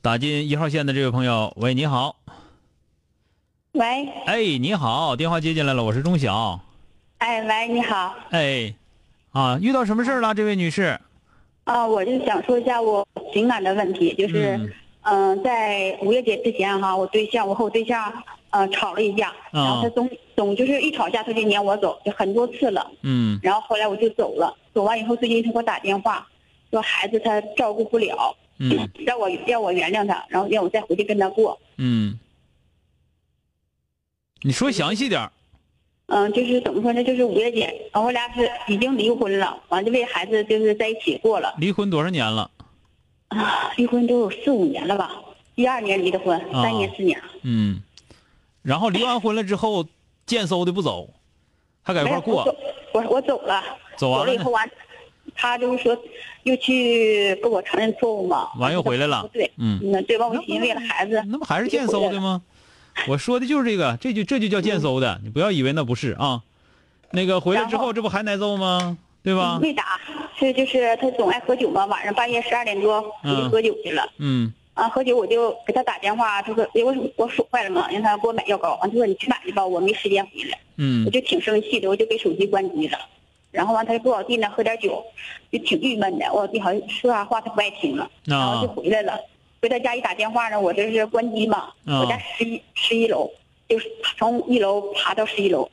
打进一号线的这位朋友，喂，你好。喂，哎，你好，电话接进来了，我是钟晓。哎，喂，你好。哎，啊，遇到什么事儿了，这位女士？啊，我就想说一下我情感的问题，就是，嗯、在五月节之前哈，我对象，我和我对象，呃，吵了一架，然后他总总就是一吵架他就撵我走，就很多次了。嗯然后后来我就走了，走完以后，最近他给我打电话，说孩子他照顾不了，嗯 让我让我原谅他，然后让我再回去跟他过。嗯，你说详细点儿。嗯，就是怎么说呢？就是五月节，然后我俩是已经离婚了，完就为孩子就是在一起过了。离婚多少年了？啊，离婚都有四五年了吧？一二年离的婚，啊三年四年。嗯，然后离完婚了之后，贱嗖的不走，还在一块儿过我，我我走了，走完了以后完，他就是说又去跟我承认错误嘛，完又回来了对，嗯那对吧？我寻思为了孩子，那不还是贱嗖的吗？我说的就是这个，这就这就叫贱嗖的，你不要以为那不是啊。那个回来之后，这不还挨揍吗？对吧？没打，是就是他总爱喝酒嘛，晚上半夜十二点多出去嗯喝酒去了。嗯啊，喝酒我就给他打电话，他说因为我手坏了嘛，让他给我买药膏，完他说你去买去吧，我没时间回来。嗯我就挺生气的，我就给手机关机了。然后完，他就坐我弟呢喝点酒，就挺郁闷的。我弟好像说啥话他不爱听了，然后就回来了。回到家一打电话呢，我这是关机嘛，啊我家十一十一楼，就是从一楼爬到十一楼，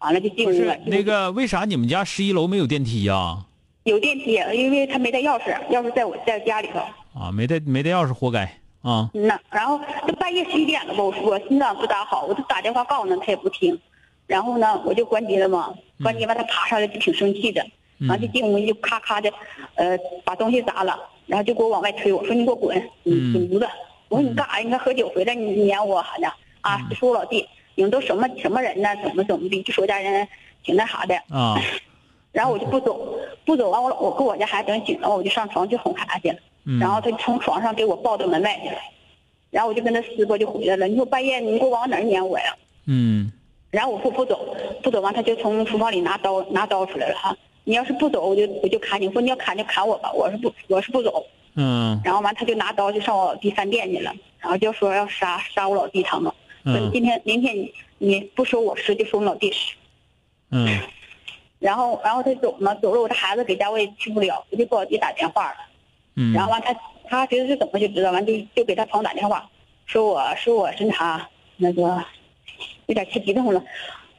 完了就进屋了是。那个，为啥你们家十一楼没有电梯呀、有电梯，因为他没带钥匙，钥匙在我在家里头。啊？没带没带钥匙，活该啊！嗯呐，然后都半夜十一点了吧，我我心脏不大好，我就打电话告诉他，他也不听。然后呢，我就关机了嘛，关机完他爬上来就挺生气的，嗯完就进屋就咔咔的，呃，把东西砸了，然后就给我往外推，我说你给我滚，滚犊子！我说你干啥呀？你看喝酒回来你撵我呢？啊，嗯就说我老弟，你们都什么什么人呢？怎么怎么的？就说家人挺那啥的。啊 然后我就不走，不走完我我跟我家孩子等醒了，我就上床去哄孩子去然后他从床上给我抱到门外去了，然后我就跟他撕巴就回来了。你说半夜你给我往哪儿撵我呀？嗯然后我说不走，不走完他就从厨房里拿刀拿刀出来了哈。你要是不走，我就我就砍你。我说你要砍就砍我吧，我是不我是不走。嗯然后完他就拿刀就上我老弟饭店去了，然后就说要杀杀我老弟他们。说你嗯今天明天你你不说我是就说我老弟是。嗯然后然后他走嘛，走了我这孩子给家我也去不了，我就给我弟打电话了。嗯，然后完他他其实是怎么就知道完就就给他朋友打电话，说我说我是他那个有点气激动了，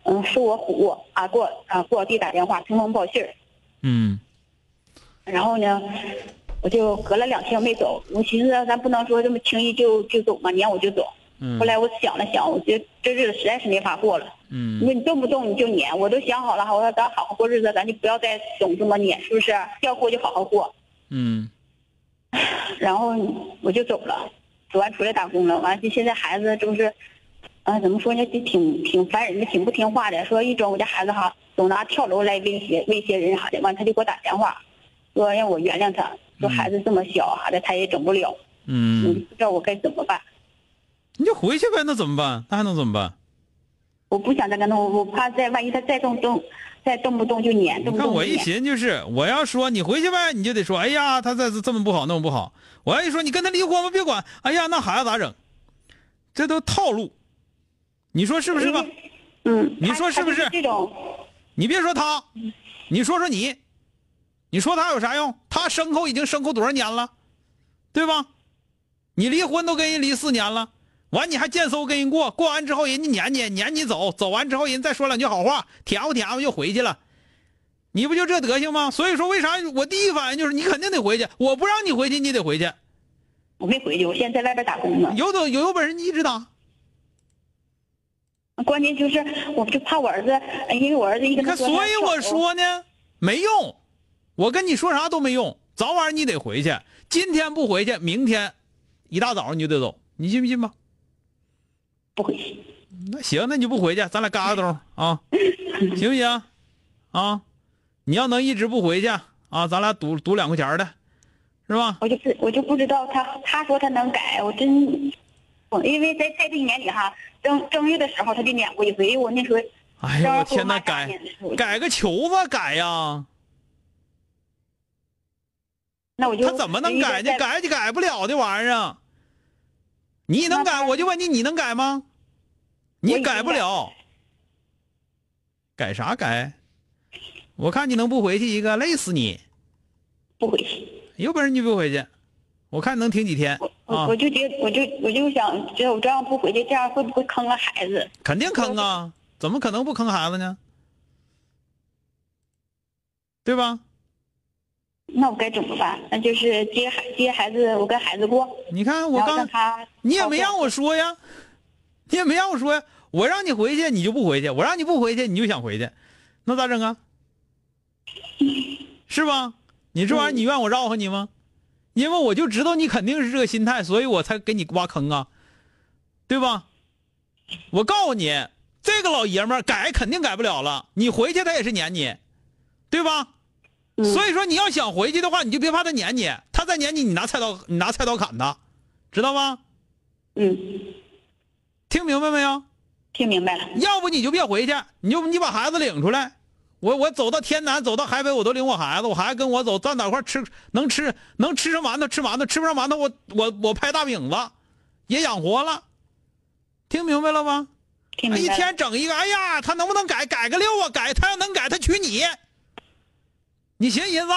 嗯，说我虎啊给我啊给我弟打电话通风报信儿，嗯然后呢，我就隔了两天没走，我寻思咱不能说这么轻易就就走嘛，撵我就走。嗯后来我想了想，我觉得这日子实在是没法过了。嗯你说你动不动你就撵，我都想好了，我说咱好好过日子，咱就不要再总这么撵，是不是？要过就好好过。嗯然后我就走了，走完出来打工了。完了，现在孩子这不是，啊，怎么说呢，就挺挺烦人的，挺不听话的。说一整我家孩子哈，总拿跳楼来威胁威胁人啥的。完他就给我打电话，说让我原谅他，说孩子这么小啥的他也整不了，嗯，不知道我该怎么办。你就回去呗，那怎么办？那还能怎么办？我不想再跟他，我我怕再万一他再动动，再动不动就撵，动你看我一不动就撵。寻就是，我要说你回去呗，你就得说，哎呀，他再这么不好，那么不好。我要一说你跟他离婚吧，别管，哎呀，那孩子咋整？这都套路，你说是不是吧？嗯，你说是不是这种，你别说他，你说说你，你说他有啥用？他牲口已经牲口多少年了，对吧？你离婚都跟人离四年了，完你还见搜跟人过，过完之后人家撵你撵你走，走完之后人再说两句好话，舔乎舔乎又回去了，你不就这德行吗？所以说为啥我第一反应就是你肯定得回去，我不让你回去你得回去，我没回去，我现在在外边打工呢。有有有有本事你一直打，关键就是我就怕我儿子，呃因为我儿子一你看，跟他说，所以我说呢，没用，我跟你说啥都没用，早晚你得回去，今天不回去，明天一大早你就得走，你信不信吧？不回去。那行，那你就不回去，咱俩嘎嘎兜 啊，行不行？啊，你要能一直不回去啊，咱俩赌赌两块钱的，是吧？我就不我就不知道他他说他能改，我真，我因为在在这一年里哈，正正月的时候他就撵过一回，我那时候哎呀，我天哪，改改个球子改呀，那我就他怎么能改呢？改就改不了的玩意儿啊。你能改，我就问你，你能改吗？你改不了，改啥改？我看你能不回去一个，累死你！不回去。有本事你不回去，我看能挺几天啊我？就觉得我就我就想，觉得我这样不回去，这样会不会坑了孩子？肯定坑啊！怎么可能不坑孩子呢？对吧？那我该怎么办？那就是接孩接孩子，我跟孩子过，你看我刚，他你也没让我说呀，你也没让我说呀。我让你回去，你就不回去；我让你不回去，你就想回去，那咋整啊？是吧？你这玩意儿，你怨我绕和你吗？因为我就知道你肯定是这个心态，所以我才给你挖坑啊，对吧？我告诉你，这个老爷们儿改肯定改不了了，你回去他也是撵你，对吧？嗯所以说你要想回去的话，你就别怕他撵你，他再撵你，你拿菜刀，你拿菜刀砍他，知道吗？嗯，听明白没有？听明白了。要不你就别回去，你就你把孩子领出来。我我走到天南，走到海北，我都领我孩子，我孩子跟我走，咱哪块吃能吃能吃上馒头吃馒头，吃不上馒头我我我拍大饼子，也养活了。听明白了吗？哎一听明白了。天整一个，哎呀，他能不能改？改个六啊！改，他要能改，他娶你。你寻思寻思，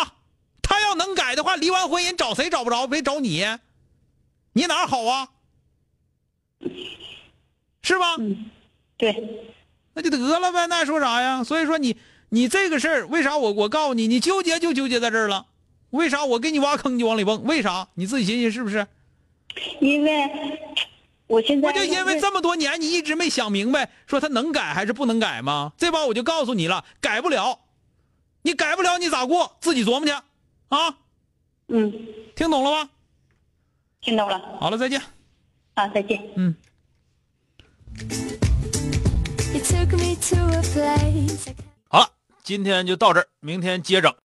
他要能改的话，离完婚人找谁找不着？别找你，你哪好啊？是吧？嗯，对，那就得了呗，那还说啥呀？所以说你你这个事儿，为啥我我告诉你，你纠结就纠结在这儿了。为啥我给你挖坑你就往里蹦？为啥？你自己寻寻是不是？因为我现在我就因为这么多年，你一直没想明白，说他能改还是不能改吗？这把我就告诉你了，改不了，你改不了，你咋过？自己琢磨去，啊，嗯，听懂了吗？听懂了。好了，再见。啊，再见。嗯。You took me to a place 今天就到这儿，明天接着。